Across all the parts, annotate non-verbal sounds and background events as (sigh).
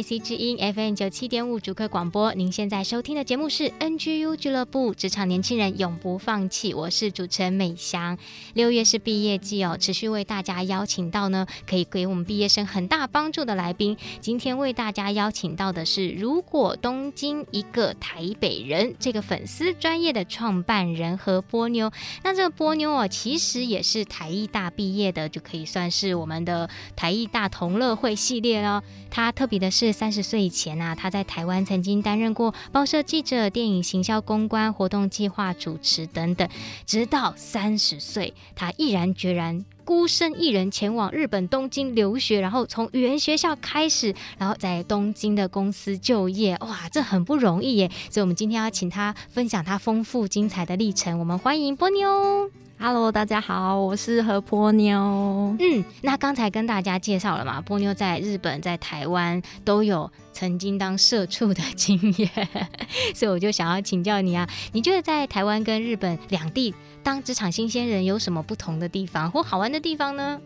IC 之音 FM 九七点五主客广播，您现在收听的节目是 NGU 俱乐部，职场年轻人永不放弃。我是主持人美香。六月是毕业季哦，持续为大家邀请到呢，可以给我们毕业生很大帮助的来宾。今天为大家邀请到的是，如果东京一个台北人这个粉丝专业的创办人和波妞。那这个波妞哦，其实也是台艺大毕业的，就可以算是我们的台艺大同乐会系列哦。他特别的是，三十岁以前啊，他在台湾曾经担任过报社记者、电影行销公关、活动计划主持等等。直到三十岁，他毅然决然孤身一人前往日本东京留学，然后从语言学校开始，然后在东京的公司就业。哇，这很不容易耶！所以，我们今天要请他分享他丰富精彩的历程。我们欢迎波妞。Hello，大家好，我是何波妞。嗯，那刚才跟大家介绍了嘛，波妞在日本、在台湾都有曾经当社畜的经验，所以我就想要请教你啊，你觉得在台湾跟日本两地当职场新鲜人有什么不同的地方或好玩的地方呢？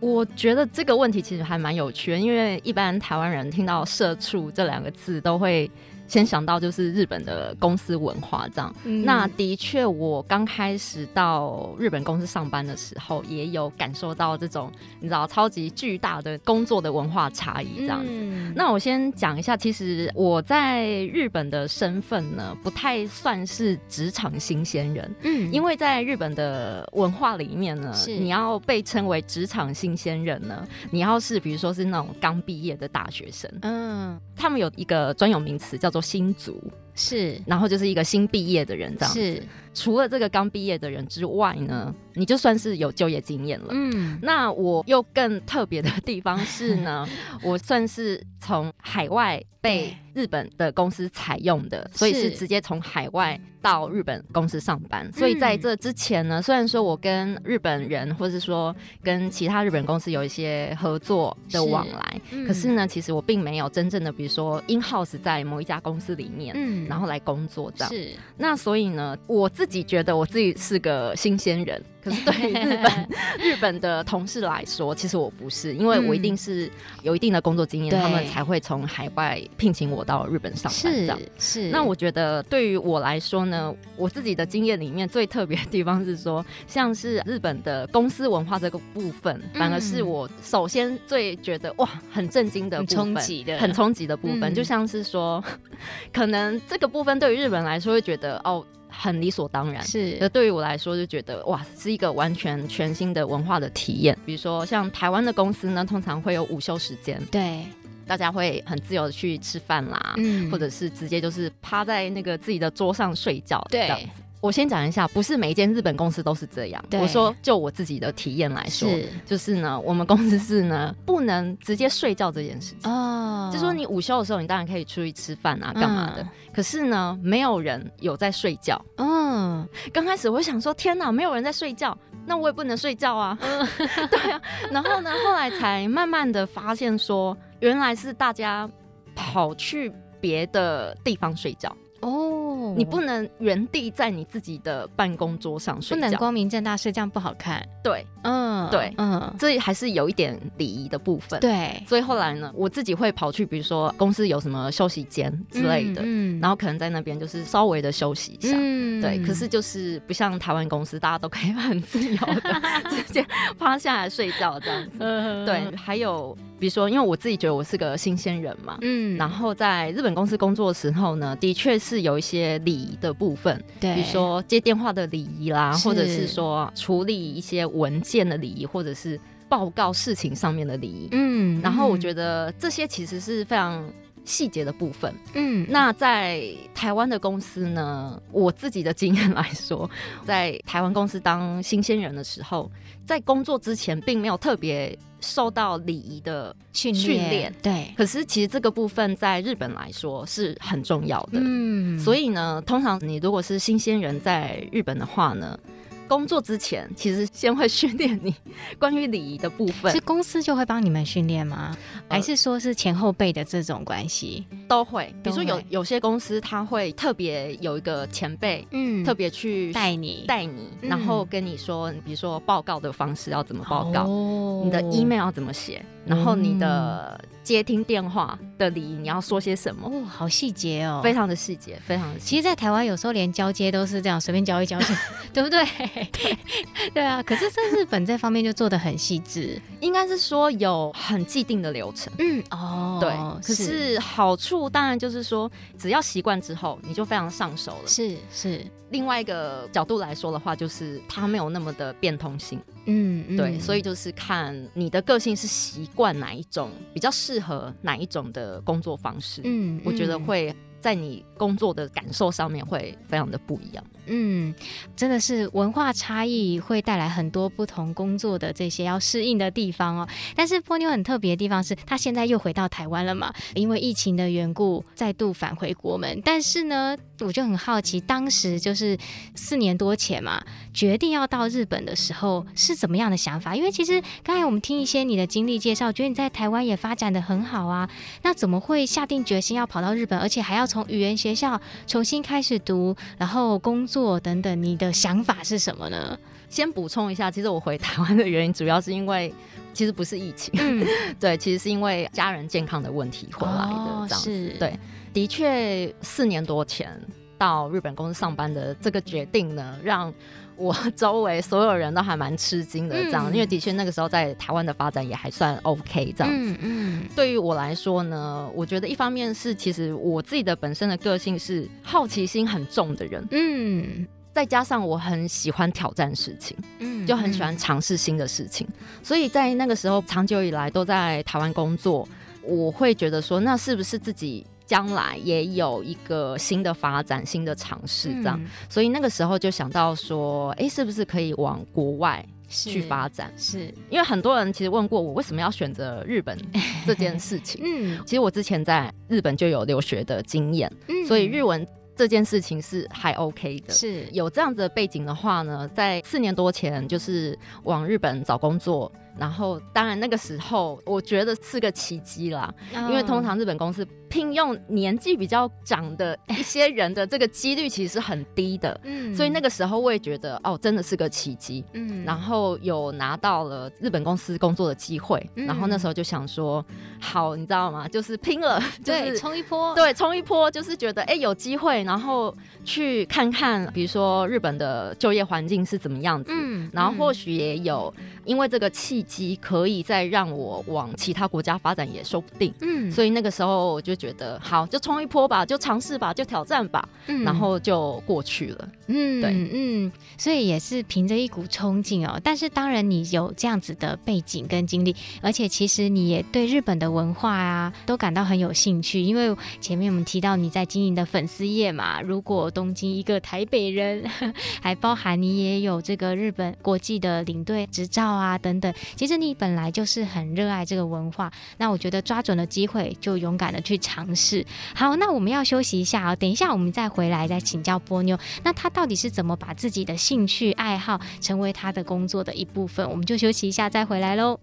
我觉得这个问题其实还蛮有趣的，因为一般台湾人听到“社畜”这两个字都会。先想到就是日本的公司文化这样，嗯、那的确我刚开始到日本公司上班的时候，也有感受到这种你知道超级巨大的工作的文化差异这样子。嗯、那我先讲一下，其实我在日本的身份呢，不太算是职场新鲜人，嗯，因为在日本的文化里面呢，是。你要被称为职场新鲜人呢，你要是比如说是那种刚毕业的大学生，嗯，他们有一个专有名词叫做新族。是，然后就是一个新毕业的人这样子。是，除了这个刚毕业的人之外呢，你就算是有就业经验了。嗯，那我又更特别的地方是呢，(laughs) 我算是从海外被日本的公司采用的，所以是直接从海外到日本公司上班。所以在这之前呢，虽然说我跟日本人或者是说跟其他日本公司有一些合作的往来，可是呢，其实我并没有真正的，比如说 in house 在某一家公司里面。嗯。然后来工作这样，是那所以呢，我自己觉得我自己是个新鲜人。可是对于日本 (laughs) 日本的同事来说，其实我不是，因为我一定是有一定的工作经验，嗯、他们才会从海外聘请我到日本上班这样。是，是那我觉得对于我来说呢，我自己的经验里面最特别的地方是说，像是日本的公司文化这个部分，嗯、反而是我首先最觉得哇很震惊的部分，很冲击的，很冲击的部分，嗯、就像是说，(laughs) 可能这个部分对于日本来说会觉得哦。很理所当然，是。那对于我来说，就觉得哇，是一个完全全新的文化的体验。比如说，像台湾的公司呢，通常会有午休时间，对，大家会很自由的去吃饭啦，嗯，或者是直接就是趴在那个自己的桌上睡觉，对。我先讲一下，不是每一间日本公司都是这样。我说，就我自己的体验来说，就是呢，我们公司是呢，不能直接睡觉这件事情。哦，就说你午休的时候，你当然可以出去吃饭啊，干嘛的。嗯、可是呢，没有人有在睡觉。嗯，刚开始我想说，天哪，没有人在睡觉，那我也不能睡觉啊。嗯、(laughs) 对啊。然后呢，后来才慢慢的发现说，原来是大家跑去别的地方睡觉。哦，你不能原地在你自己的办公桌上睡觉，不能光明正大睡，这样不好看。对，嗯，对，嗯，这还是有一点礼仪的部分。对，所以后来呢，我自己会跑去，比如说公司有什么休息间之类的，嗯，然后可能在那边就是稍微的休息一下。嗯，对。可是就是不像台湾公司，大家都可以 (laughs) 很自由的直接趴下来睡觉这样子。对，还有比如说，因为我自己觉得我是个新鲜人嘛，嗯，然后在日本公司工作的时候呢，的确是。有一些礼仪的部分，对，比如说接电话的礼仪啦，或者是说处理一些文件的礼仪，或者是报报告事情上面的礼仪。嗯，然后我觉得这些其实是非常。细节的部分，嗯，那在台湾的公司呢，我自己的经验来说，(laughs) 在台湾公司当新鲜人的时候，在工作之前并没有特别受到礼仪的训训练，对。可是其实这个部分在日本来说是很重要的，嗯。所以呢，通常你如果是新鲜人在日本的话呢。工作之前，其实先会训练你 (laughs) 关于礼仪的部分。是公司就会帮你们训练吗？还是说是前后辈的这种关系？都会。比如说有有些公司，他会特别有一个前辈，嗯，特别去带你带你，然后跟你说，比如说报告的方式要怎么报告，哦、你的 email 要怎么写，然后你的。接听电话的礼仪，你要说些什么？哦，好细节哦，非常的细节，非常的细节。其实，在台湾有时候连交接都是这样，随便交一交，(laughs) 对不对？对，对啊。可是，在日本这方面就做的很细致，应该是说有很既定的流程。嗯，哦，对。可是好处当然就是说，只要习惯之后，你就非常上手了。是是。另外一个角度来说的话，就是它没有那么的变通性。嗯，嗯，对，所以就是看你的个性是习惯哪一种，比较适合哪一种的工作方式。嗯，我觉得会在你工作的感受上面会非常的不一样。嗯，真的是文化差异会带来很多不同工作的这些要适应的地方哦。但是波妞很特别的地方是，他现在又回到台湾了嘛，因为疫情的缘故，再度返回国门。但是呢，我就很好奇，当时就是四年多前嘛，决定要到日本的时候是怎么样的想法？因为其实刚才我们听一些你的经历介绍，觉得你在台湾也发展的很好啊，那怎么会下定决心要跑到日本，而且还要从语言学校重新开始读，然后工作？做等等，你的想法是什么呢？先补充一下，其实我回台湾的原因主要是因为，其实不是疫情，嗯、(laughs) 对，其实是因为家人健康的问题回来的。哦、这样子是对，的确四年多前到日本公司上班的这个决定呢，让我 (laughs) 周围所有人都还蛮吃惊的。这样，嗯、因为的确那个时候在台湾的发展也还算 OK。这样子，嗯，嗯对于我来说呢，我觉得一方面是其实我自己的本身的个性是好奇心很重的人，嗯，再加上我很喜欢挑战事情，嗯，就很喜欢尝试新的事情，嗯、所以在那个时候长久以来都在台湾工作，我会觉得说，那是不是自己？将来也有一个新的发展、新的尝试，这样，嗯、所以那个时候就想到说，哎，是不是可以往国外去发展？是，是因为很多人其实问过我，为什么要选择日本 (laughs) 这件事情？嗯，其实我之前在日本就有留学的经验，嗯，所以日文这件事情是还 OK 的。是有这样子的背景的话呢，在四年多前就是往日本找工作。然后，当然那个时候，我觉得是个奇迹啦，因为通常日本公司聘用年纪比较长的一些人的这个几率其实是很低的，嗯，所以那个时候我也觉得哦，真的是个奇迹，嗯，然后有拿到了日本公司工作的机会，然后那时候就想说，好，你知道吗？就是拼了，(laughs) 就是冲一波，对，冲一波，就是觉得哎有机会，然后去看看，比如说日本的就业环境是怎么样子，嗯，然后或许也有因为这个契机可以再让我往其他国家发展也说不定，嗯，所以那个时候我就觉得好，就冲一波吧，就尝试吧，就挑战吧，嗯，然后就过去了，嗯，对，嗯，所以也是凭着一股冲劲哦。但是当然你有这样子的背景跟经历，而且其实你也对日本的文化啊都感到很有兴趣，因为前面我们提到你在经营的粉丝业嘛，如果东京一个台北人，(laughs) 还包含你也有这个日本国际的领队执照啊等等。其实你本来就是很热爱这个文化，那我觉得抓准了机会就勇敢的去尝尝试。好，那我们要休息一下啊，等一下我们再回来再请教波妞，那她到底是怎么把自己的兴趣爱好成为她的工作的一部分？我们就休息一下再回来喽。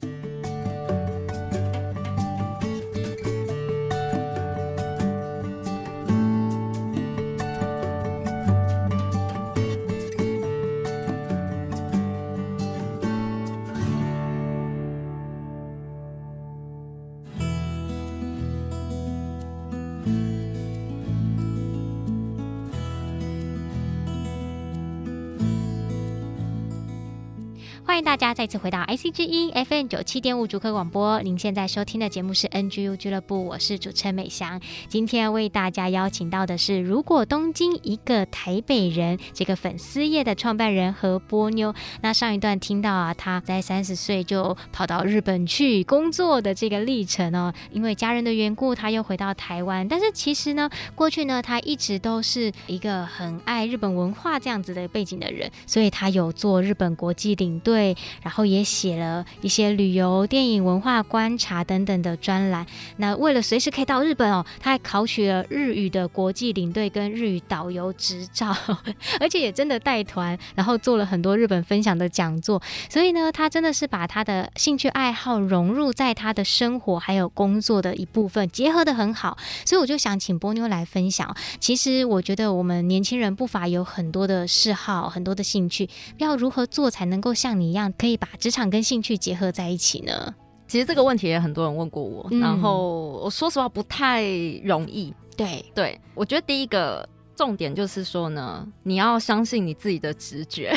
欢迎大家再次回到 IC 之音 FM 九七点五主客广播。您现在收听的节目是 NGU 俱乐部，我是主持人美香。今天为大家邀请到的是《如果东京一个台北人》这个粉丝业的创办人何波妞。那上一段听到啊，他在三十岁就跑到日本去工作的这个历程哦，因为家人的缘故，他又回到台湾。但是其实呢，过去呢，他一直都是一个很爱日本文化这样子的背景的人，所以他有做日本国际领队，然后也写了一些旅游、电影、文化观察等等的专栏。那为了随时可以到日本哦，他还考取了日语的国际领队跟日语导游执照，(laughs) 而且也真的带团，然后做了很多日本分享的讲座。所以呢，他真的是把他的兴趣爱好融入在他的生活还有工作的一部分，结合得很好。所以我就想请波妞来分享。其实我觉得我们年轻人不乏有很多的嗜好，很多的兴趣，要如何做才能够像你一样，可以把职场跟兴趣结合在一起呢？其实这个问题也很多人问过我，嗯、然后我说实话不太容易。对对，我觉得第一个重点就是说呢，你要相信你自己的直觉。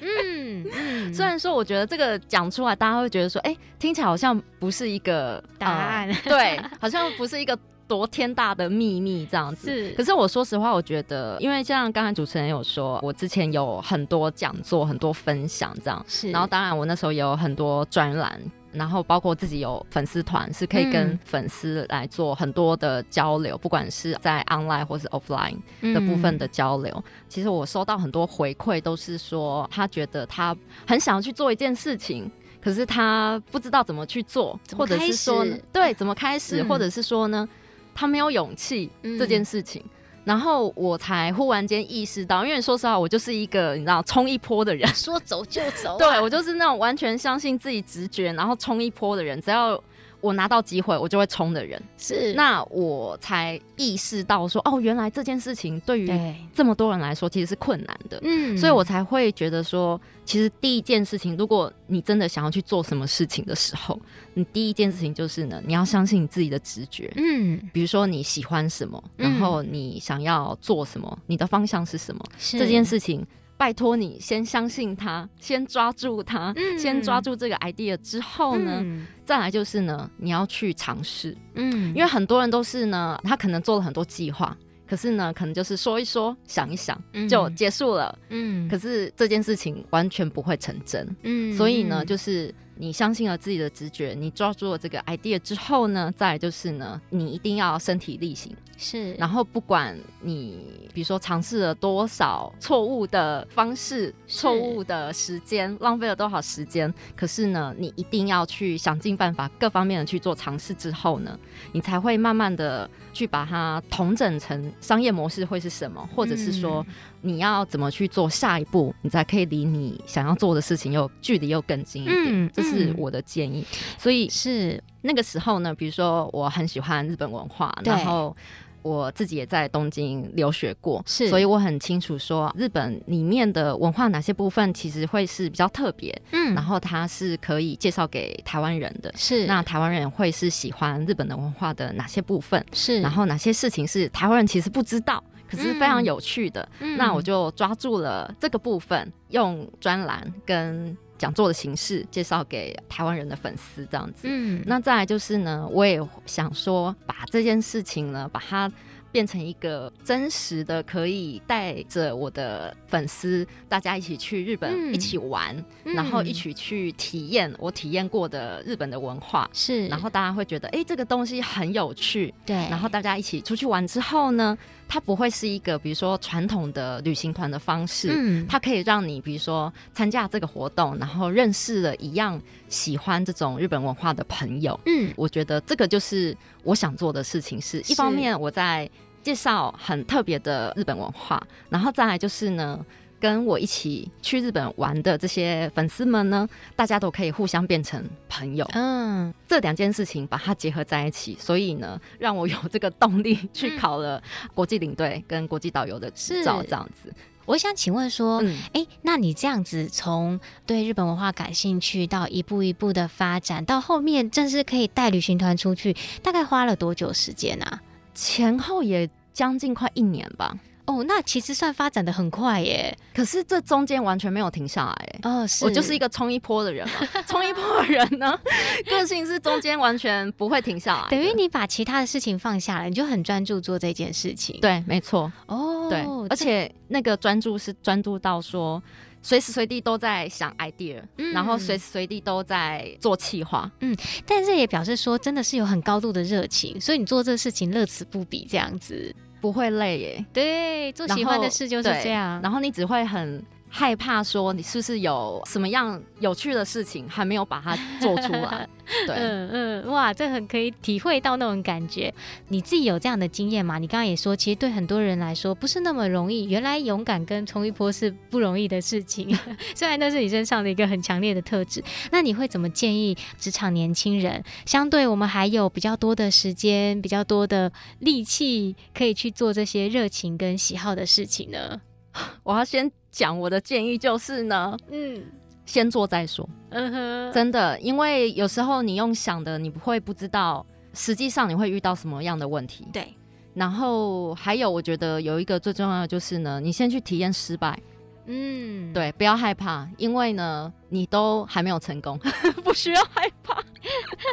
嗯，(laughs) 嗯虽然说我觉得这个讲出来，大家会觉得说，哎，听起来好像不是一个答案，呃、对，好像不是一个。多天大的秘密这样子，是。可是我说实话，我觉得，因为像刚才主持人有说，我之前有很多讲座、很多分享这样，是。然后当然我那时候也有很多专栏，然后包括自己有粉丝团，是可以跟粉丝来做很多的交流，嗯、不管是在 online 或是 offline 的部分的交流。嗯、其实我收到很多回馈，都是说他觉得他很想要去做一件事情，可是他不知道怎么去做，或者是说对怎么开始，嗯、或者是说呢？他没有勇气这件事情，嗯、然后我才忽然间意识到，因为说实话，我就是一个你知道冲一波的人，说走就走、啊，对，我就是那种完全相信自己直觉，然后冲一波的人，只要。我拿到机会，我就会冲的人。是，那我才意识到说，哦，原来这件事情对于这么多人来说其实是困难的，嗯，所以我才会觉得说，其实第一件事情，如果你真的想要去做什么事情的时候，你第一件事情就是呢，你要相信你自己的直觉，嗯，比如说你喜欢什么，然后你想要做什么，你的方向是什么，这件事情。拜托你先相信他，先抓住他，嗯、先抓住这个 idea 之后呢，嗯、再来就是呢，你要去尝试。嗯，因为很多人都是呢，他可能做了很多计划，可是呢，可能就是说一说，想一想就结束了。嗯，可是这件事情完全不会成真。嗯，所以呢，就是。你相信了自己的直觉，你抓住了这个 idea 之后呢，再就是呢，你一定要身体力行。是，然后不管你比如说尝试了多少错误的方式、错误的时间、浪费了多少时间，可是呢，你一定要去想尽办法，各方面的去做尝试之后呢，你才会慢慢的去把它统整成商业模式会是什么，或者是说。嗯你要怎么去做下一步，你才可以离你想要做的事情又距离又更近一点？嗯，这是我的建议。所以是。那个时候呢，比如说我很喜欢日本文化，然后我自己也在东京留学过，是，所以我很清楚说日本里面的文化哪些部分其实会是比较特别，嗯，然后它是可以介绍给台湾人的，是，那台湾人会是喜欢日本的文化的哪些部分？是，然后哪些事情是台湾人其实不知道？可是非常有趣的，嗯、那我就抓住了这个部分，用专栏跟讲座的形式介绍给台湾人的粉丝，这样子。嗯，那再来就是呢，我也想说，把这件事情呢，把它。变成一个真实的，可以带着我的粉丝，大家一起去日本一起玩，嗯、然后一起去体验我体验过的日本的文化。是，然后大家会觉得，哎、欸，这个东西很有趣。对，然后大家一起出去玩之后呢，它不会是一个比如说传统的旅行团的方式，嗯，它可以让你比如说参加这个活动，然后认识了一样喜欢这种日本文化的朋友。嗯，我觉得这个就是我想做的事情是，是一方面我在。介绍很特别的日本文化，然后再来就是呢，跟我一起去日本玩的这些粉丝们呢，大家都可以互相变成朋友。嗯，这两件事情把它结合在一起，所以呢，让我有这个动力去考了国际领队跟国际导游的执照。这样子，我想请问说，哎、嗯，那你这样子从对日本文化感兴趣到一步一步的发展，到后面正式可以带旅行团出去，大概花了多久时间啊？前后也将近快一年吧。哦，那其实算发展的很快耶。可是这中间完全没有停下来。哦，是我就是一个冲一波的人嘛。(laughs) 冲一波的人呢，(laughs) 个性是中间完全不会停下来。等于你把其他的事情放下来，你就很专注做这件事情。对，没错。哦，对，而且那个专注是专注到说，随时随地都在想 idea，、嗯、然后随时随地都在做企划。嗯，但是也表示说，真的是有很高度的热情，所以你做这个事情乐此不彼，这样子。不会累耶，对，做喜欢的事就是这样。然后你只会很害怕说，你是不是有什么样有趣的事情还没有把它做出来？(laughs) 对，嗯嗯，哇，这很可以体会到那种感觉。你自己有这样的经验吗？你刚刚也说，其实对很多人来说不是那么容易。原来勇敢跟冲一波是不容易的事情，(laughs) 虽然那是你身上的一个很强烈的特质。那你会怎么建议职场年轻人？相对我们还有比较多的时间，比较多的力气，可以去做这些热情跟喜好的事情呢？(laughs) 我要先。讲我的建议就是呢，嗯，先做再说，嗯哼，真的，因为有时候你用想的，你不会不知道，实际上你会遇到什么样的问题，对。然后还有，我觉得有一个最重要的就是呢，你先去体验失败，嗯，对，不要害怕，因为呢，你都还没有成功，(laughs) 不需要害怕。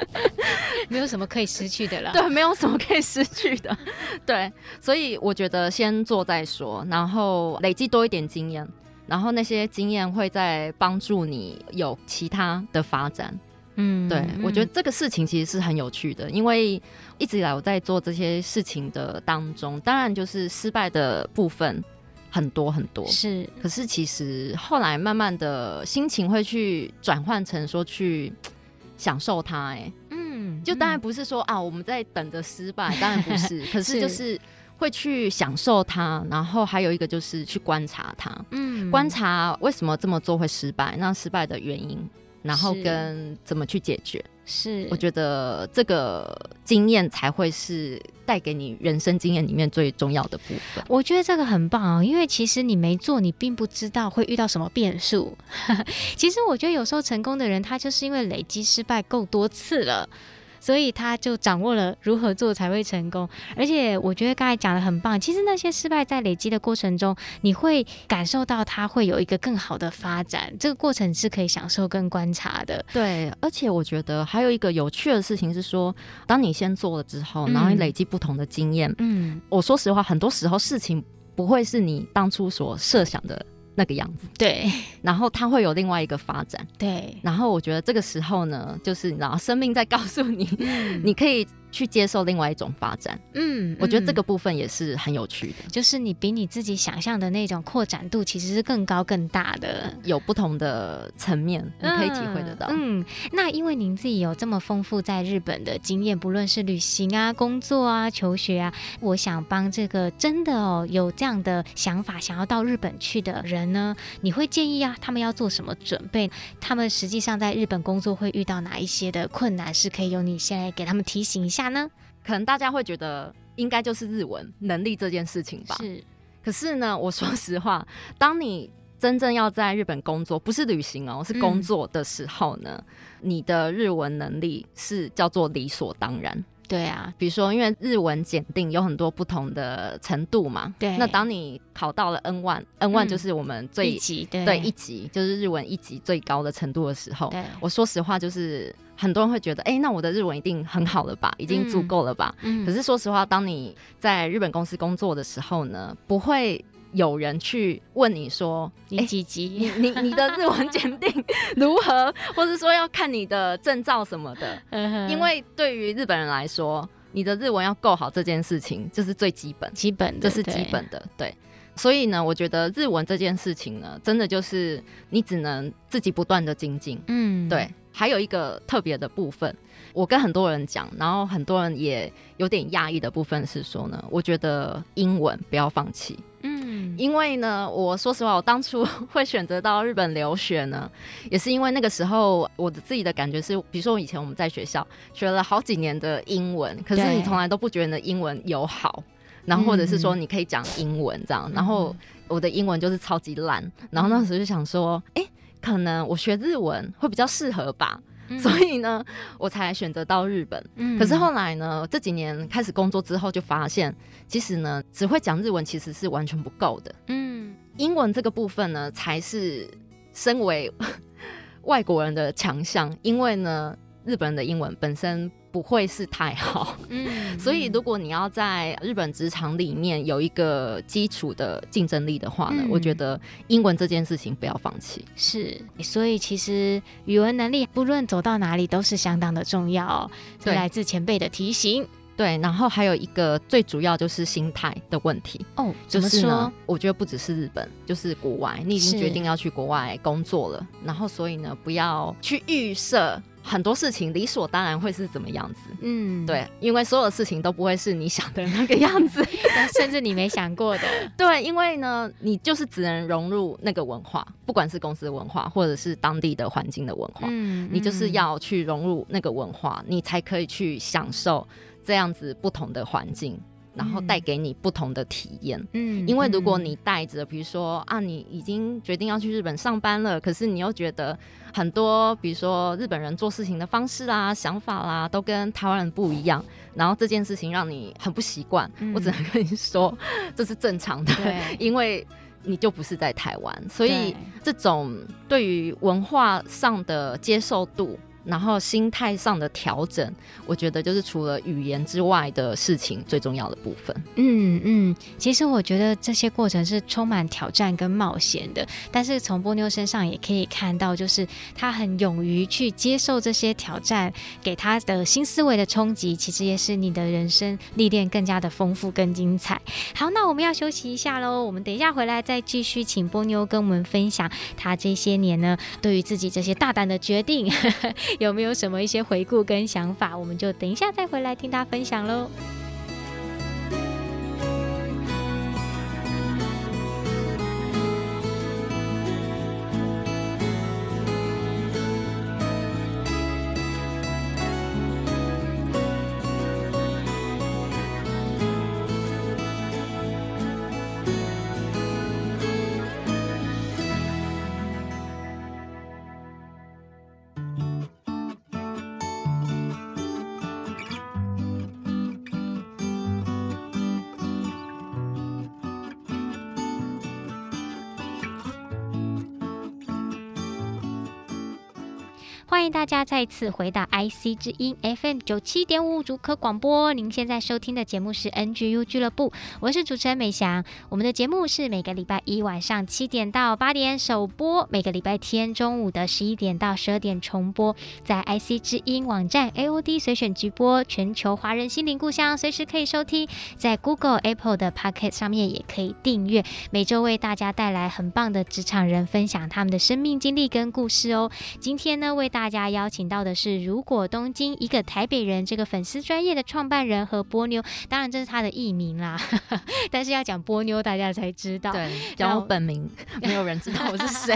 (laughs) 没有什么可以失去的了，对，没有什么可以失去的，对，所以我觉得先做再说，然后累积多一点经验，然后那些经验会再帮助你有其他的发展，嗯，对，我觉得这个事情其实是很有趣的，因为一直以来我在做这些事情的当中，当然就是失败的部分很多很多，是，可是其实后来慢慢的心情会去转换成说去。享受它，哎，嗯，就当然不是说啊，我们在等着失败，(laughs) 当然不是，可是就是会去享受它，然后还有一个就是去观察它，嗯，观察为什么这么做会失败，那失败的原因，然后跟怎么去解决。是，我觉得这个经验才会是带给你人生经验里面最重要的部分。我觉得这个很棒哦，因为其实你没做，你并不知道会遇到什么变数。(laughs) 其实我觉得有时候成功的人，他就是因为累积失败够多次了。所以他就掌握了如何做才会成功，而且我觉得刚才讲的很棒。其实那些失败在累积的过程中，你会感受到它会有一个更好的发展，这个过程是可以享受跟观察的。对，而且我觉得还有一个有趣的事情是说，当你先做了之后，然后你累积不同的经验，嗯，我说实话，很多时候事情不会是你当初所设想的。那个样子，对，然后它会有另外一个发展，对，然后我觉得这个时候呢，就是你知道，生命在告诉你，嗯，你可以。去接受另外一种发展，嗯，我觉得这个部分也是很有趣的，就是你比你自己想象的那种扩展度其实是更高更大的，有不同的层面，你可以体会得到。嗯，嗯，那因为您自己有这么丰富在日本的经验，不论是旅行啊、工作啊、求学啊，我想帮这个真的哦有这样的想法想要到日本去的人呢，你会建议啊他们要做什么准备？他们实际上在日本工作会遇到哪一些的困难？是可以由你先来给他们提醒一下。呢？可能大家会觉得应该就是日文能力这件事情吧。是，可是呢，我说实话，当你真正要在日本工作，不是旅行哦，是工作的时候呢，嗯、你的日文能力是叫做理所当然。对啊，比如说，因为日文检定有很多不同的程度嘛。对。那当你考到了 N one，N one 就是我们最、嗯、一级，对，对一级就是日文一级最高的程度的时候。对。我说实话，就是很多人会觉得，哎、欸，那我的日文一定很好了吧，已经足够了吧？嗯。可是说实话，当你在日本公司工作的时候呢，不会。有人去问你说：“你几级？欸、(laughs) 你你你的日文检定 (laughs) 如何？或是说要看你的证照什么的？因为对于日本人来说，你的日文要够好这件事情就是最基本，基本这是基本的。对，对，所以呢，我觉得日文这件事情呢，真的就是你只能自己不断的精进。嗯，对。还有一个特别的部分，我跟很多人讲，然后很多人也有点讶异的部分是说呢，我觉得英文不要放弃。嗯，因为呢，我说实话，我当初会选择到日本留学呢，也是因为那个时候我的自己的感觉是，比如说以前我们在学校学了好几年的英文，可是你从来都不觉得你的英文有好，然后或者是说你可以讲英文这样，然后我的英文就是超级烂，然后那时候就想说，哎、欸，可能我学日文会比较适合吧。嗯、所以呢，我才选择到日本。嗯，可是后来呢，这几年开始工作之后，就发现其实呢，只会讲日文其实是完全不够的。嗯，英文这个部分呢，才是身为 (laughs) 外国人的强项，因为呢，日本人的英文本身。不会是太好，嗯，所以如果你要在日本职场里面有一个基础的竞争力的话呢，嗯，我觉得英文这件事情不要放弃。是，所以其实语文能力不论走到哪里都是相当的重要，是来自前辈的提醒。对，然后还有一个最主要就是心态的问题。哦，就是呢，我觉得不只是日本，就是国外，你已经决定要去国外工作了，然后所以呢，不要去预设。很多事情理所当然会是怎么样子？嗯，对，因为所有的事情都不会是你想的那个样子，(laughs) 甚至你没想过的。(laughs) 对，因为呢，你就是只能融入那个文化，不管是公司的文化，或者是当地的环境的文化，嗯，你就是要去融入那个文化，你才可以去享受这样子不同的环境。然后带给你不同的体验，嗯，因为如果你带着，比如说啊，你已经决定要去日本上班了，可是你又觉得很多，比如说日本人做事情的方式啊、想法啦，都跟台湾人不一样，然后这件事情让你很不习惯，嗯，我只能跟你说，这是正常的，因为你就不是在台湾，所以这种对于文化上的接受度。然后心态上的调整，我觉得就是除了语言之外的事情最重要的部分。嗯嗯，其实我觉得这些过程是充满挑战跟冒险的，但是从波妞身上也可以看到，就是他很勇于去接受这些挑战，给他的新思维的冲击，其实也是你的人生历练更加的丰富跟精彩。好，那我们要休息一下喽，我们等一下回来再继续请波妞跟我们分享他这些年呢，对于自己这些大胆的决定。有没有什么一些回顾跟想法？我们就等一下再回来听他分享喽。欢迎大家再次回到 IC 之音 FM 九七点五主科广播。您现在收听的节目是 NGU 俱乐部，我是主持人美翔。我们的节目是每个礼拜一晚上七点到八点首播，每个礼拜天中午的十一点到十二点重播。在 IC 之音网站 AOD 随选直播，全球华人心灵故乡随时可以收听。在 Google、Apple 的 Pocket 上面也可以订阅。每周为大家带来很棒的职场人分享他们的生命经历跟故事哦。今天呢，为大大家邀请到的是如果东京一个台北人这个粉丝专业的创办人和波妞，当然这是他的艺名啦，(laughs) 但是要讲波妞大家才知道，对，讲我本名没有人知道我是谁。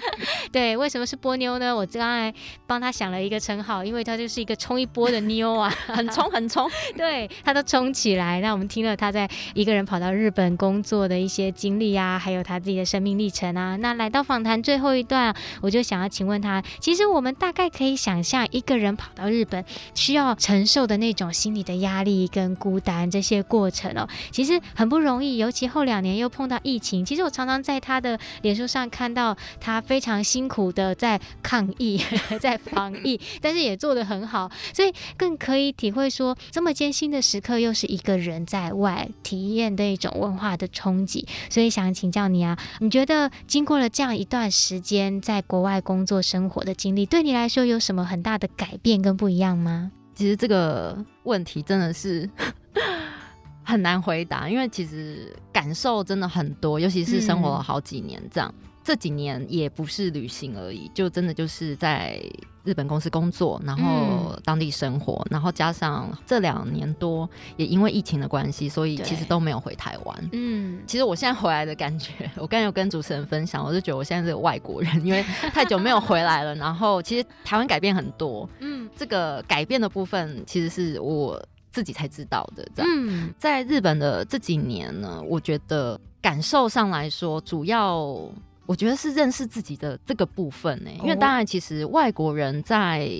(laughs) 对，为什么是波妞呢？我刚才帮他想了一个称号，因为他就是一个冲一波的妞啊，很冲 (laughs) 很冲，对，他都冲起来。那我们听了他在一个人跑到日本工作的一些经历啊，还有他自己的生命历程啊。那来到访谈最后一段，我就想要请问他，其实我们。大概可以想象一个人跑到日本需要承受的那种心理的压力跟孤单这些过程哦，其实很不容易。尤其后两年又碰到疫情，其实我常常在他的脸书上看到他非常辛苦的在抗疫、(laughs) 在防疫，(laughs) 但是也做得很好，所以更可以体会说，这么艰辛的时刻又是一个人在外体验的一种文化的冲击。所以想请教你啊，你觉得经过了这样一段时间在国外工作生活的经历，对你来说有什么很大的改变跟不一样吗？其实这个问题真的是 (laughs) 很难回答，因为其实感受真的很多，尤其是生活了好几年这样。嗯这几年也不是旅行而已，就真的就是在日本公司工作，然后当地生活，嗯、然后加上这两年多也因为疫情的关系，所以其实都没有回台湾。嗯，其实我现在回来的感觉，我刚才有跟主持人分享，我就觉得我现在是个外国人，因为太久没有回来了。然后其实台湾改变很多，嗯，这个改变的部分其实是我自己才知道的。这样，嗯，在日本的这几年呢，我觉得感受上来说，主要。我觉得是认识自己的这个部分呢、欸。因为当然，其实外国人在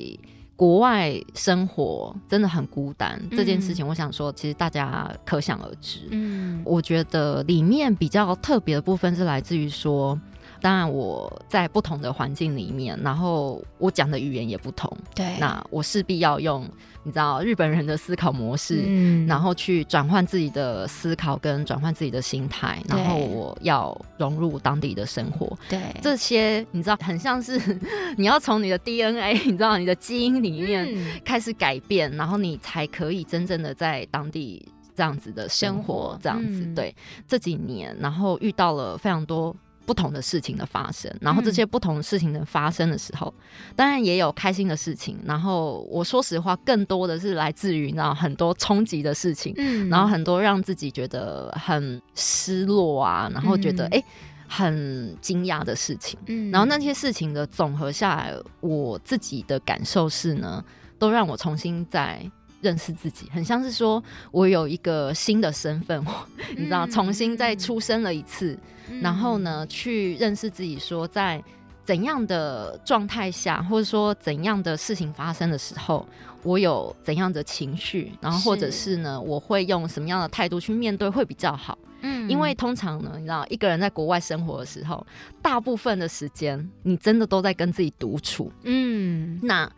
国外生活真的很孤单，嗯、这件事情，我想说，其实大家可想而知。嗯，我觉得里面比较特别的部分是来自于说。当然，我在不同的环境里面，然后我讲的语言也不同。对，那我势必要用你知道日本人的思考模式，嗯，然后去转换自己的思考跟转换自己的心态，然后我要融入当地的生活。对，这些你知道，很像是 (laughs) 你要从你的 DNA，你知道你的基因里面开始改变，嗯，然后你才可以真正的在当地这样子的生活，这样子。嗯，对，这几年，然后遇到了非常多。不同的事情的发生，然后这些不同的事情的发生的时候，嗯、当然也有开心的事情。然后我说实话，更多的是来自于那很多冲击的事情，嗯，然后很多让自己觉得很失落啊，然后觉得哎、嗯。欸、很惊讶的事情，嗯，然后那些事情的总和下来，我自己的感受是呢，都让我重新再认识自己，很像是说我有一个新的身份，(laughs) 你知道，重新再出生了一次。然后呢，去认识自己，说在怎样的状态下，或者说怎样的事情发生的时候，我有怎样的情绪，然后或者是呢，我会用什么样的态度去面对会比较好。嗯，因为通常呢，你知道，一个人在国外生活的时候，大部分的时间你真的都在跟自己独处。嗯，那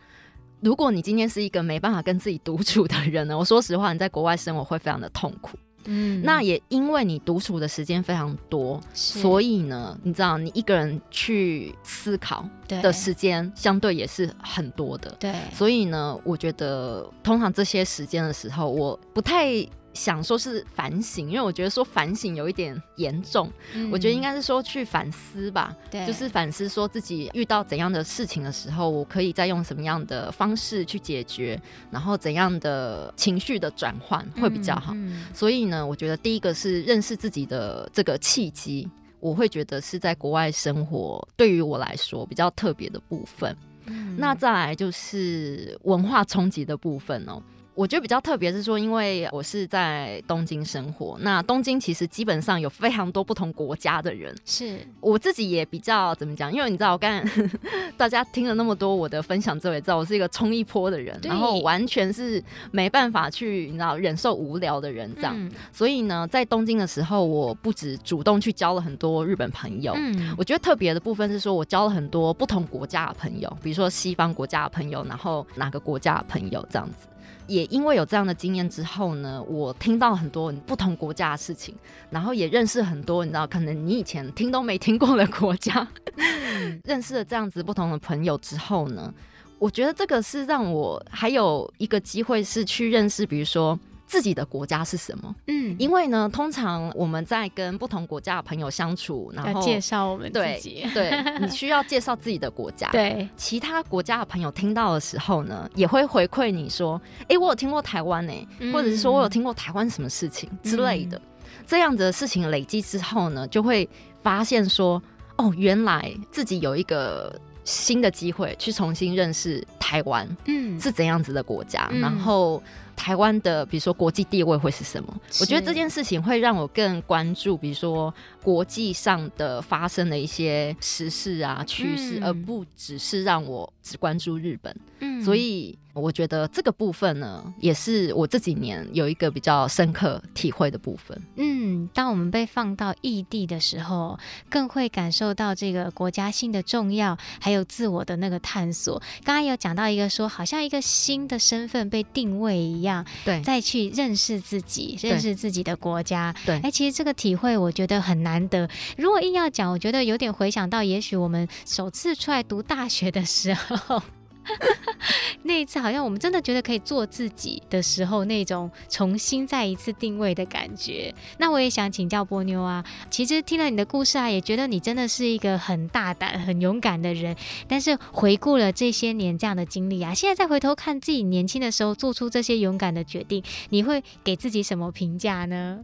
如果你今天是一个没办法跟自己独处的人呢，(laughs) 我说实话，你在国外生活会非常的痛苦。嗯，那也因为你独处的时间非常多，所以呢，你知道，你一个人去思考的时间相对也是很多的。对，所以呢，我觉得通常这些时间的时候，我不太。想说是反省，因为我觉得说反省有一点严重，嗯，我觉得应该是说去反思吧，对，就是反思说自己遇到怎样的事情的时候，我可以再用什么样的方式去解决，然后怎样的情绪的转换会比较好。嗯嗯。所以呢，我觉得第一个是认识自己的这个契机，我会觉得是在国外生活对于我来说比较特别的部分。嗯。那再来就是文化冲击的部分哦。我觉得比较特别是说，因为我是在东京生活，那东京其实基本上有非常多不同国家的人。是我自己也比较怎么讲？因为你知道，我刚才 (laughs) 大家听了那么多我的分享之后，也知道我是一个冲一波的人，然后完全是没办法去你知道忍受无聊的人这样。嗯、所以呢，在东京的时候，我不止主动去交了很多日本朋友，嗯、我觉得特别的部分是说我交了很多不同国家的朋友，比如说西方国家的朋友，然后哪个国家的朋友这样子。也因为有这样的经验之后呢，我听到很多不同国家的事情，然后也认识很多你知道可能你以前听都没听过的国家，(laughs) 认识了这样子不同的朋友之后呢，我觉得这个是让我还有一个机会是去认识，比如说。自己的国家是什么？嗯，因为呢，通常我们在跟不同国家的朋友相处，然后介绍我们自己，对，对你需要介绍自己的国家。(laughs) 对，其他国家的朋友听到的时候呢，也会回馈你说：“哎、欸，我有听过台湾呢、欸嗯，或者是说我有听过台湾什么事情之类的。嗯”这样子的事情累积之后呢，就会发现说：“哦，原来自己有一个新的机会去重新认识台湾，嗯，是怎样子的国家。嗯”然后。台湾的，比如说国际地位会是什么？我觉得这件事情会让我更关注，比如说国际上的发生的一些时事啊、趋势，而不只是让我只关注日本。嗯，所以。我觉得这个部分呢，也是我这几年有一个比较深刻体会的部分。嗯，当我们被放到异地的时候，更会感受到这个国家性的重要，还有自我的那个探索。刚刚有讲到一个说，好像一个新的身份被定位一样，对，再去认识自己，认识自己的国家。对，哎，其实这个体会我觉得很难得。如果硬要讲，我觉得有点回想到，也许我们首次出来读大学的时候。(laughs) 那一次，好像我们真的觉得可以做自己的时候，那种重新再一次定位的感觉。那我也想请教波妞啊，其实听了你的故事啊，也觉得你真的是一个很大胆、很勇敢的人。但是回顾了这些年这样的经历啊，现在再回头看自己年轻的时候做出这些勇敢的决定，你会给自己什么评价呢？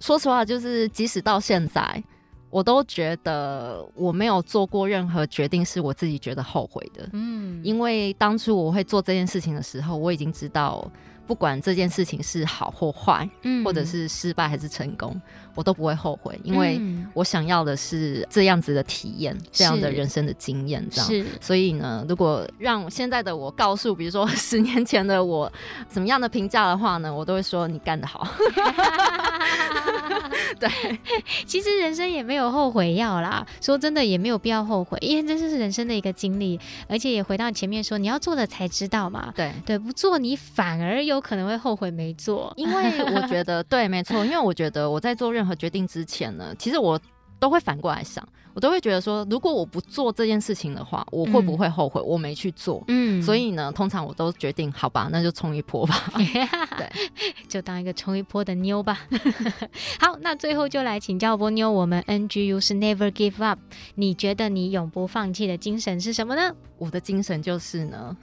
说实话，就是即使到现在。我都觉得我没有做过任何决定是我自己觉得后悔的。嗯，因为当初我会做这件事情的时候，我已经知道不管这件事情是好或坏，嗯，或者是失败还是成功，我都不会后悔，因为我想要的是这样子的体验，这样的人生的经验，这样。是。所以呢，如果让现在的我告诉，比如说 (laughs) 十年前的我，怎么样的评价的话呢，我都会说你干得好。(laughs) 对，其实人生也没有后悔药啦。说真的，也没有必要后悔，因为这就是人生的一个经历，而且也回到前面说，你要做了才知道嘛。对对，不做你反而有可能会后悔没做。因为我觉得，(laughs) 对，没错，因为我觉得我在做任何决定之前呢，其实我都会反过来想。我都会觉得说，如果我不做这件事情的话，我会不会后悔我没去做？嗯，所以呢，通常我都决定，好吧，那就冲一波吧。(laughs) 对，(laughs) 就当一个冲一波的妞吧。(laughs) 好，那最后就来请教波妞，我们 NGU 是 Never Give Up，你觉得你永不放弃的精神是什么呢？我的精神就是呢，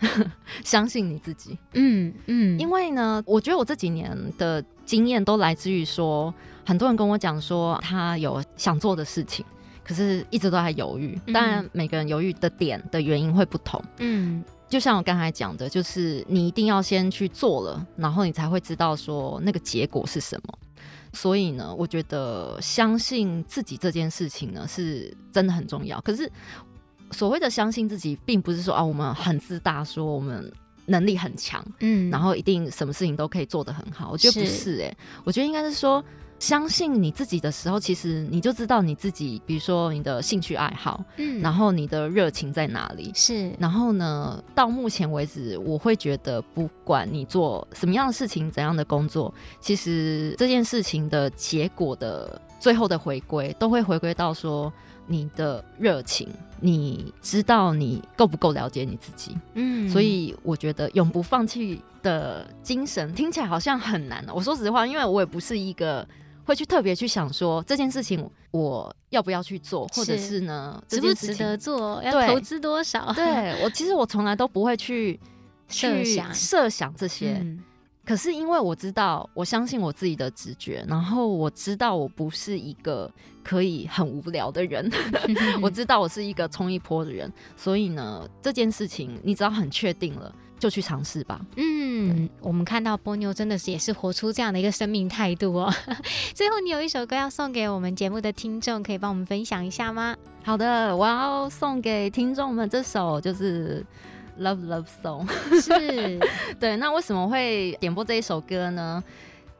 相信你自己。嗯嗯，因为呢，我觉得我这几年的经验都来自于说，很多人跟我讲说他有想做的事情。可是一直都在犹豫，当然每个人犹豫的点的原因会不同。嗯，就像我刚才讲的，就是你一定要先去做了，然后你才会知道说那个结果是什么。所以呢，我觉得相信自己这件事情呢是真的很重要。可是所谓的相信自己，并不是说啊我们很自大，说我们能力很强，嗯，然后一定什么事情都可以做得很好。我觉得不是欸，我觉得应该是说。相信你自己的时候，其实你就知道你自己，比如说你的兴趣爱好，嗯，然后你的热情在哪里？是。然后呢，到目前为止，我会觉得，不管你做什么样的事情，怎样的工作，其实这件事情的结果的最后的回归，都会回归到说你的热情，你知道你够不够了解你自己？嗯。所以我觉得永不放弃的精神听起来好像很难。我说实话，因为我也不是一个。会去特别去想说这件事情我要不要去做，或者是呢，值不值得做，要投资多少？对，我其实我从来都不会去设想设想这些。嗯，可是因为我知道，我相信我自己的直觉，然后我知道我不是一个可以很无聊的人，(laughs) 我知道我是一个冲一波的人，所以呢，这件事情你只要很确定了。就去尝试吧。嗯，我们看到波妞真的是也是活出这样的一个生命态度哦。(laughs) 最后，你有一首歌要送给我们节目的听众，可以帮我们分享一下吗？好的，我要送给听众们这首就是《Love Love Song》。是，(laughs) 对。那为什么会点播这一首歌呢？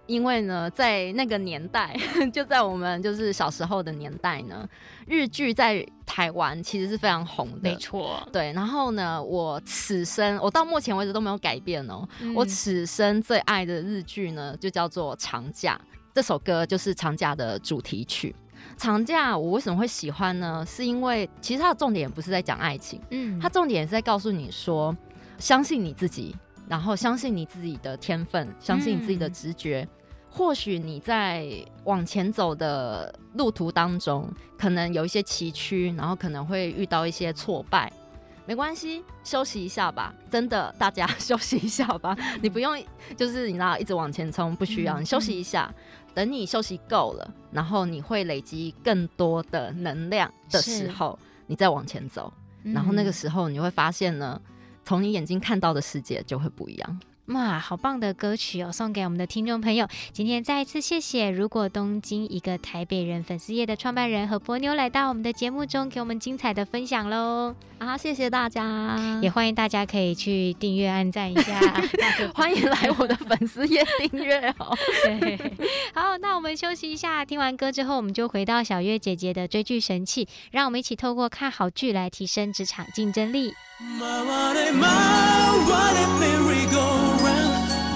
因为呢，在那个年代，(laughs) 就在我们就是小时候的年代呢，日剧在台湾其实是非常红的。没错，对。然后呢，我此生我到目前为止都没有改变哦。嗯、我此生最爱的日剧呢，就叫做《长假》。这首歌就是《长假》的主题曲。《长假》我为什么会喜欢呢？是因为其实它的重点不是在讲爱情，嗯，它重点是在告诉你说，相信你自己，然后相信你自己的天分，相信你自己的直觉。嗯或许你在往前走的路途当中，可能有一些崎岖，然后可能会遇到一些挫败，没关系，休息一下吧。真的，大家 (laughs) 休息一下吧。你不用，就是你知道，一直往前冲，不需要。你休息一下，等你休息够了，然后你会累积更多的能量的时候，你再往前走。然后那个时候，你会发现呢，从你眼睛看到的世界就会不一样。哇，好棒的歌曲哦，送给我们的听众朋友。今天再一次谢谢如果东京一个台北人粉丝页的创办人和波妞来到我们的节目中，给我们精彩的分享喽。啊，谢谢大家，也欢迎大家可以去订阅、按赞一下，(laughs) 欢迎来我的粉丝页订阅哦。(laughs) 对，好，那我们休息一下，听完歌之后，我们就回到小月姐姐的追剧神器，让我们一起透过看好剧来提升职场竞争力。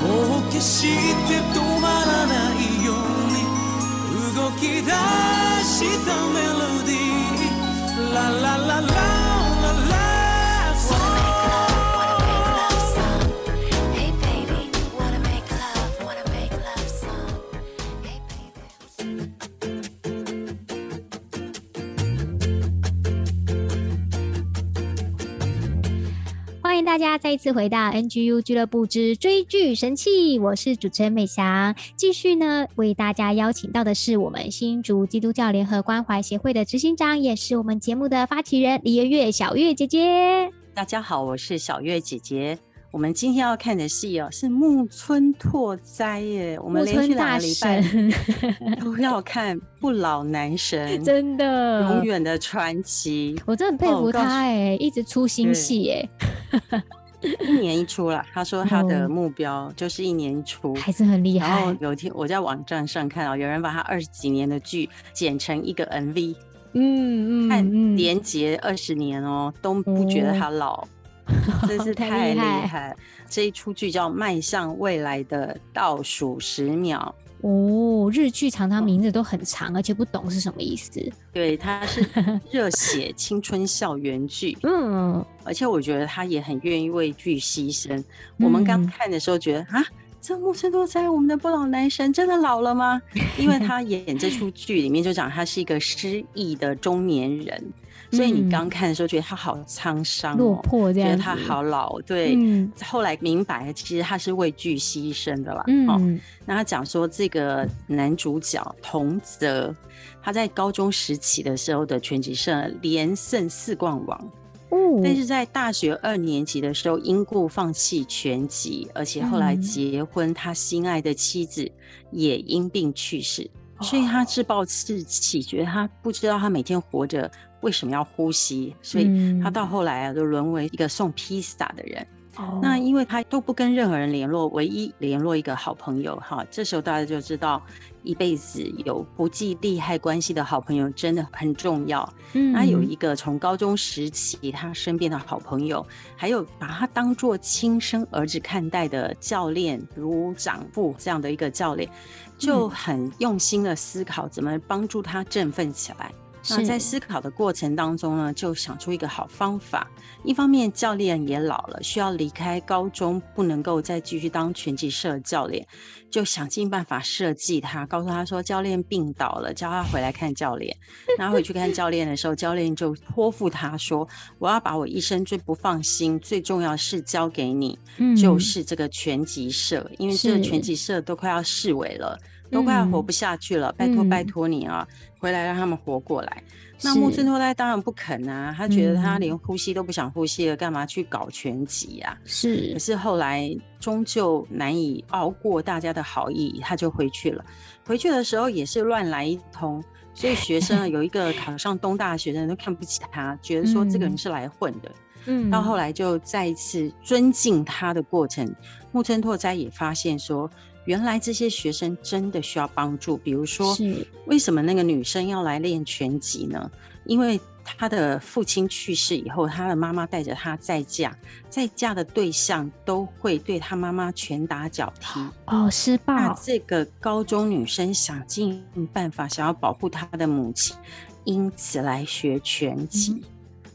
もう決して止まらないように動き出したメロディー。ララララ。大家再一次回到 NGU 俱乐部之追剧神器，我是主持人美翔。继续呢，为大家邀请到的是我们新竹基督教联合关怀协会的执行长，也是我们节目的发起人李月月小月姐姐。大家好，我是小月姐姐。我们今天要看的戏哦，是木村拓哉耶。我们连续两个礼拜 (laughs) 都要看不老男神，(laughs) 真的永远的传奇。我真的很佩服他哎，一直出新戏哎，一年一出了。他说他的目标就是一年一出，还是很厉害。然后有一天我在网站上看到有人把他二十几年的剧剪成一个 MV，嗯嗯，看连结二十年哦，都不觉得他老。(laughs) 真是太厉害，害！这一出剧叫《迈向未来的倒数十秒》哦，日剧常常名字都很长，而且不懂是什么意思。对，它是 (laughs) 热血青春校园剧。嗯，而且我觉得他也很愿意为剧牺牲。我们刚看的时候觉得啊，这木村拓哉，我们的不老男神，真的老了吗？因为他演这出剧里面就讲他是一个失忆的中年人。所以你刚看的时候觉得他好沧桑、喔，落魄这样，觉得他好老。对，嗯、后来明白其实他是为剧牺牲的啦。嗯，喔、那他讲说这个男主角桐泽，他在高中时期的时候的拳击社连胜四冠王。哦，但是在大学二年级的时候因故放弃拳击，而且后来结婚，他心爱的妻子也因病去世，嗯、所以他自暴自弃，觉得他不知道他每天活着。为什么要呼吸？所以他到后来啊，就沦为一个送披萨的人。哦、那因为他都不跟任何人联络，唯一联络一个好朋友。哈，这时候大家就知道，一辈子有不计利害关系的好朋友真的很重要。嗯，那有一个从高中时期他身边的好朋友，还有把他当做亲生儿子看待的教练，如长父这样的一个教练，就很用心的思考怎么帮助他振奋起来。那在思考的过程当中呢，就想出一个好方法。一方面，教练也老了，需要离开高中，不能够再继续当拳击社教练，就想尽办法设计他，告诉他说教练病倒了，叫他回来看教练。然后回去看教练的时候，教练就托付他说：“我要把我一生最不放心、最重要事交给你，嗯、就是这个拳击社，因为这个拳击社都快要视为了。”都快要活不下去了，嗯、拜托拜托你啊，嗯、回来让他们活过来。那木村拓哉当然不肯啊，他觉得他连呼吸都不想呼吸了，干嘛去搞拳击啊？是。可是后来终究难以熬过大家的好意，他就回去了。回去的时候也是乱来一通，所以学生啊有一个考上东大的学生都看不起他，觉得说这个人是来混的。嗯。到后来就再一次尊敬他的过程，木村拓哉也发现说。原来这些学生真的需要帮助，比如说，为什么那个女生要来练拳击呢？因为她的父亲去世以后，她的妈妈带着她再嫁，再嫁的对象都会对她妈妈拳打脚踢。哦，施暴。那这个高中女生想尽办法想要保护她的母亲，因此来学拳击。嗯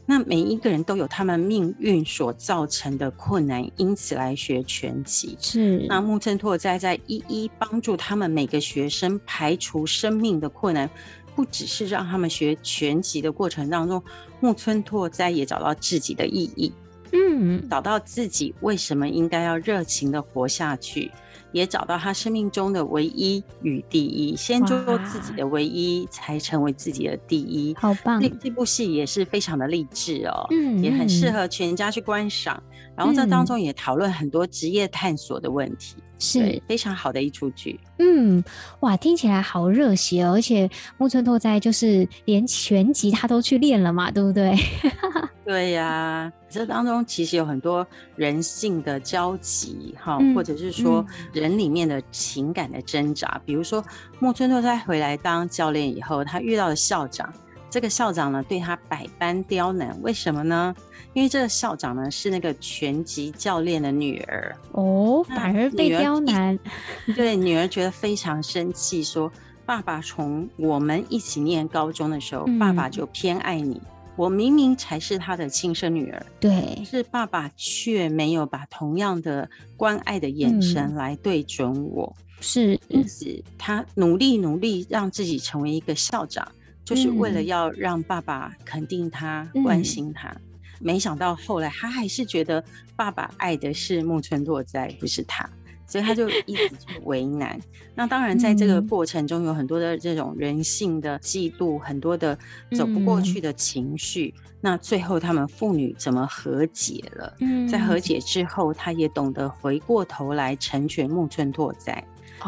那每一个人都有他们命运所造成的困难，因此来学拳击。是。那木村拓哉在一一帮助他们每个学生排除生命的困难，不只是让他们学拳击的过程当中，木村拓哉也找到自己的意义。嗯，找到自己为什么应该要热情的活下去。也找到他生命中的唯一与第一，先做自己的唯一，才成为自己的第一。好棒！这这部戏也是非常的励志哦，嗯，也很适合全家去观赏。然后在当中也讨论很多职业探索的问题。是非常好的一出剧，嗯，哇，听起来好热血哦！而且木村拓哉就是连全集他都去练了嘛，对不对？(laughs) 对呀、啊，这当中其实有很多人性的交集哈，嗯、或者是说人里面的情感的挣扎。嗯、比如说木村拓哉回来当教练以后，他遇到了校长，这个校长呢对他百般刁难，为什么呢？因为这个校长呢是那个拳击教练的女儿哦，反而被刁难。(laughs) 对，女儿觉得非常生气，说：“爸爸从我们一起念高中的时候，嗯、爸爸就偏爱你，我明明才是他的亲生女儿，对，是爸爸却没有把同样的关爱的眼神来对准我，嗯、是因此他努力努力让自己成为一个校长，就是为了要让爸爸肯定他、嗯、关心他。”没想到后来他还是觉得爸爸爱的是木村拓哉，不是他。所以他就一直去为难。那当然，在这个过程中有很多的这种人性的嫉妒，很多的走不过去的情绪。那最后他们父女怎么和解了？在和解之后，他也懂得回过头来成全木村拓哉，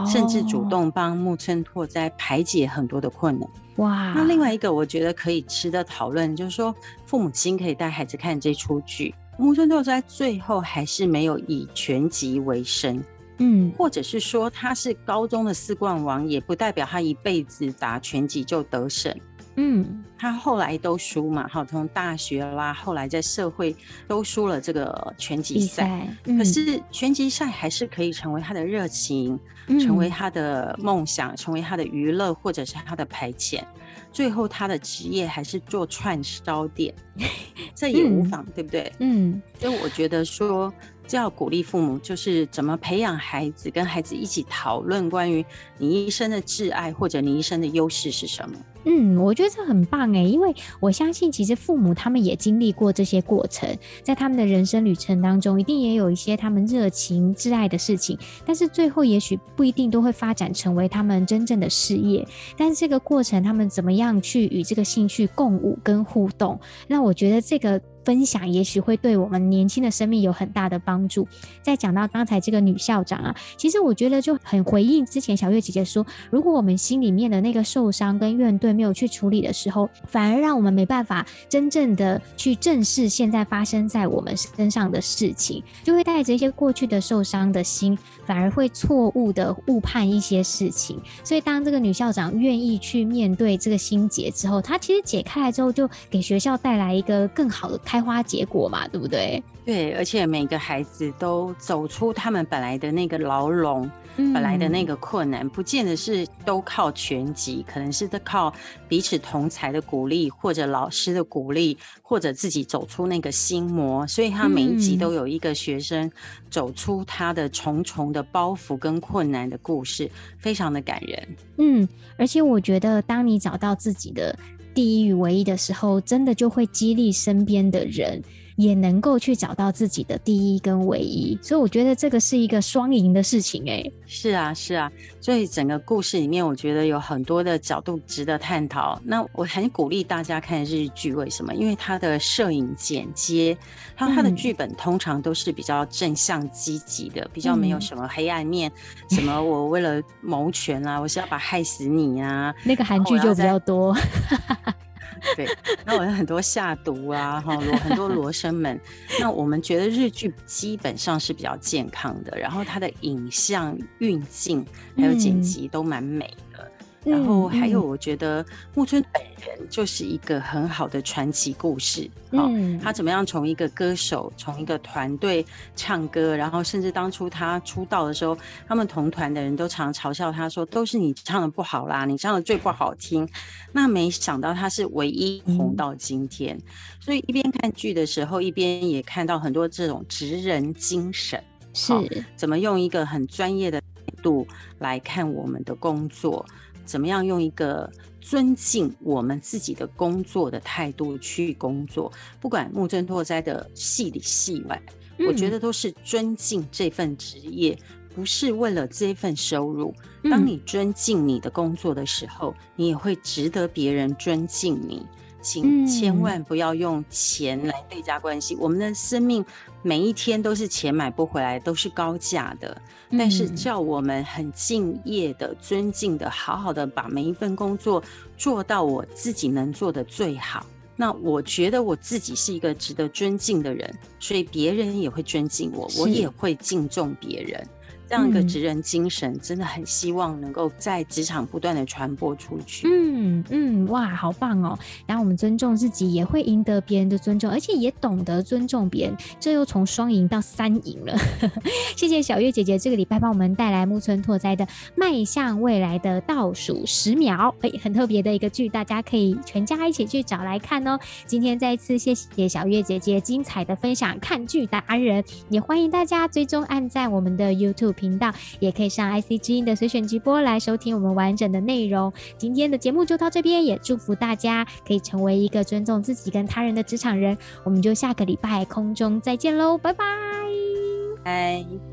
甚至主动帮木村拓哉排解很多的困难。哇！那另外一个我觉得可以值得讨论，就是说父母亲可以带孩子看这出剧。木村拓哉最后还是没有以全集为生。嗯，或者是说他是高中的四冠王，也不代表他一辈子打拳击就得胜。嗯，他后来都输嘛，好，从大学啦，后来在社会都输了这个拳击赛。嗯、可是拳击赛还是可以成为他的热情，嗯、成为他的梦想，成为他的娱乐，或者是他的排遣。最后他的职业还是做串烧店，(laughs) 这也无妨，嗯、对不对？嗯，所以我觉得说。就要鼓励父母，就是怎么培养孩子，跟孩子一起讨论关于你一生的挚爱，或者你一生的优势是什么。嗯，我觉得这很棒哎，因为我相信其实父母他们也经历过这些过程，在他们的人生旅程当中，一定也有一些他们热情挚爱的事情，但是最后也许不一定都会发展成为他们真正的事业。但是这个过程，他们怎么样去与这个兴趣共舞跟互动？那我觉得这个分享也许会对我们年轻的生命有很大的帮助。再讲到刚才这个女校长啊，其实我觉得就很回应之前小月姐姐说，如果我们心里面的那个受伤跟怨怼。没有去处理的时候，反而让我们没办法真正的去正视现在发生在我们身上的事情，就会带着一些过去的受伤的心，反而会错误的误判一些事情。所以，当这个女校长愿意去面对这个心结之后，她其实解开来之后，就给学校带来一个更好的开花结果嘛，对不对？对，而且每个孩子都走出他们本来的那个牢笼。本来的那个困难，不见得是都靠全集，可能是都靠彼此同才的鼓励，或者老师的鼓励，或者自己走出那个心魔。所以他每一集都有一个学生走出他的重重的包袱跟困难的故事，非常的感人。嗯，而且我觉得，当你找到自己的第一与唯一的时候，真的就会激励身边的人。也能够去找到自己的第一跟唯一，所以我觉得这个是一个双赢的事情哎。是啊，是啊，所以整个故事里面，我觉得有很多的角度值得探讨。那我很鼓励大家看日剧，为什么？因为它的摄影剪接，它它的剧本通常都是比较正向积极的，比较没有什么黑暗面，嗯、什么我为了谋权啊，我是要把害死你啊，(laughs) 那个韩剧就比较多。对，那我有很多下毒啊，哈，罗很多罗生门。那我们觉得日剧基本上是比较健康的，然后它的影像运镜还有剪辑都蛮美的。然后还有，我觉得木村本人就是一个很好的传奇故事。嗯，他怎么样从一个歌手，从一个团队唱歌，然后甚至当初他出道的时候，他们同团的人都常嘲笑他说：“都是你唱的不好啦，你唱的最不好听。”那没想到他是唯一红到今天。所以一边看剧的时候，一边也看到很多这种职人精神，是怎么用一个很专业的态度来看我们的工作。怎么样用一个尊敬我们自己的工作的态度去工作？不管木村拓哉的戏里戏外，嗯、我觉得都是尊敬这份职业，不是为了这份收入。当你尊敬你的工作的时候，你也会值得别人尊敬你。请千万不要用钱来对价关系。我们的生命每一天都是钱买不回来，都是高价的。但是叫我们很敬业的、尊敬的、好好的把每一份工作做到我自己能做的最好。那我觉得我自己是一个值得尊敬的人，所以别人也会尊敬我，我也会敬重别人。这样一个职人精神，真的很希望能够在职场不断的传播出去。嗯嗯，哇，好棒哦！然后我们尊重自己，也会赢得别人的尊重，而且也懂得尊重别人，这又从双赢到三赢了。(laughs) 谢谢小月姐姐这个礼拜帮我们带来木村拓哉的《迈向未来的倒数十秒》，哎，很特别的一个剧，大家可以全家一起去找来看哦。今天再次谢谢小月姐姐精彩的分享，看剧达人，也欢迎大家追踪按赞我们的频道也可以上 IC 之音的随选直播来收听我们完整的内容。今天的节目就到这边，也祝福大家可以成为一个尊重自己跟他人的职场人。我们就下个礼拜空中再见喽，拜拜，拜。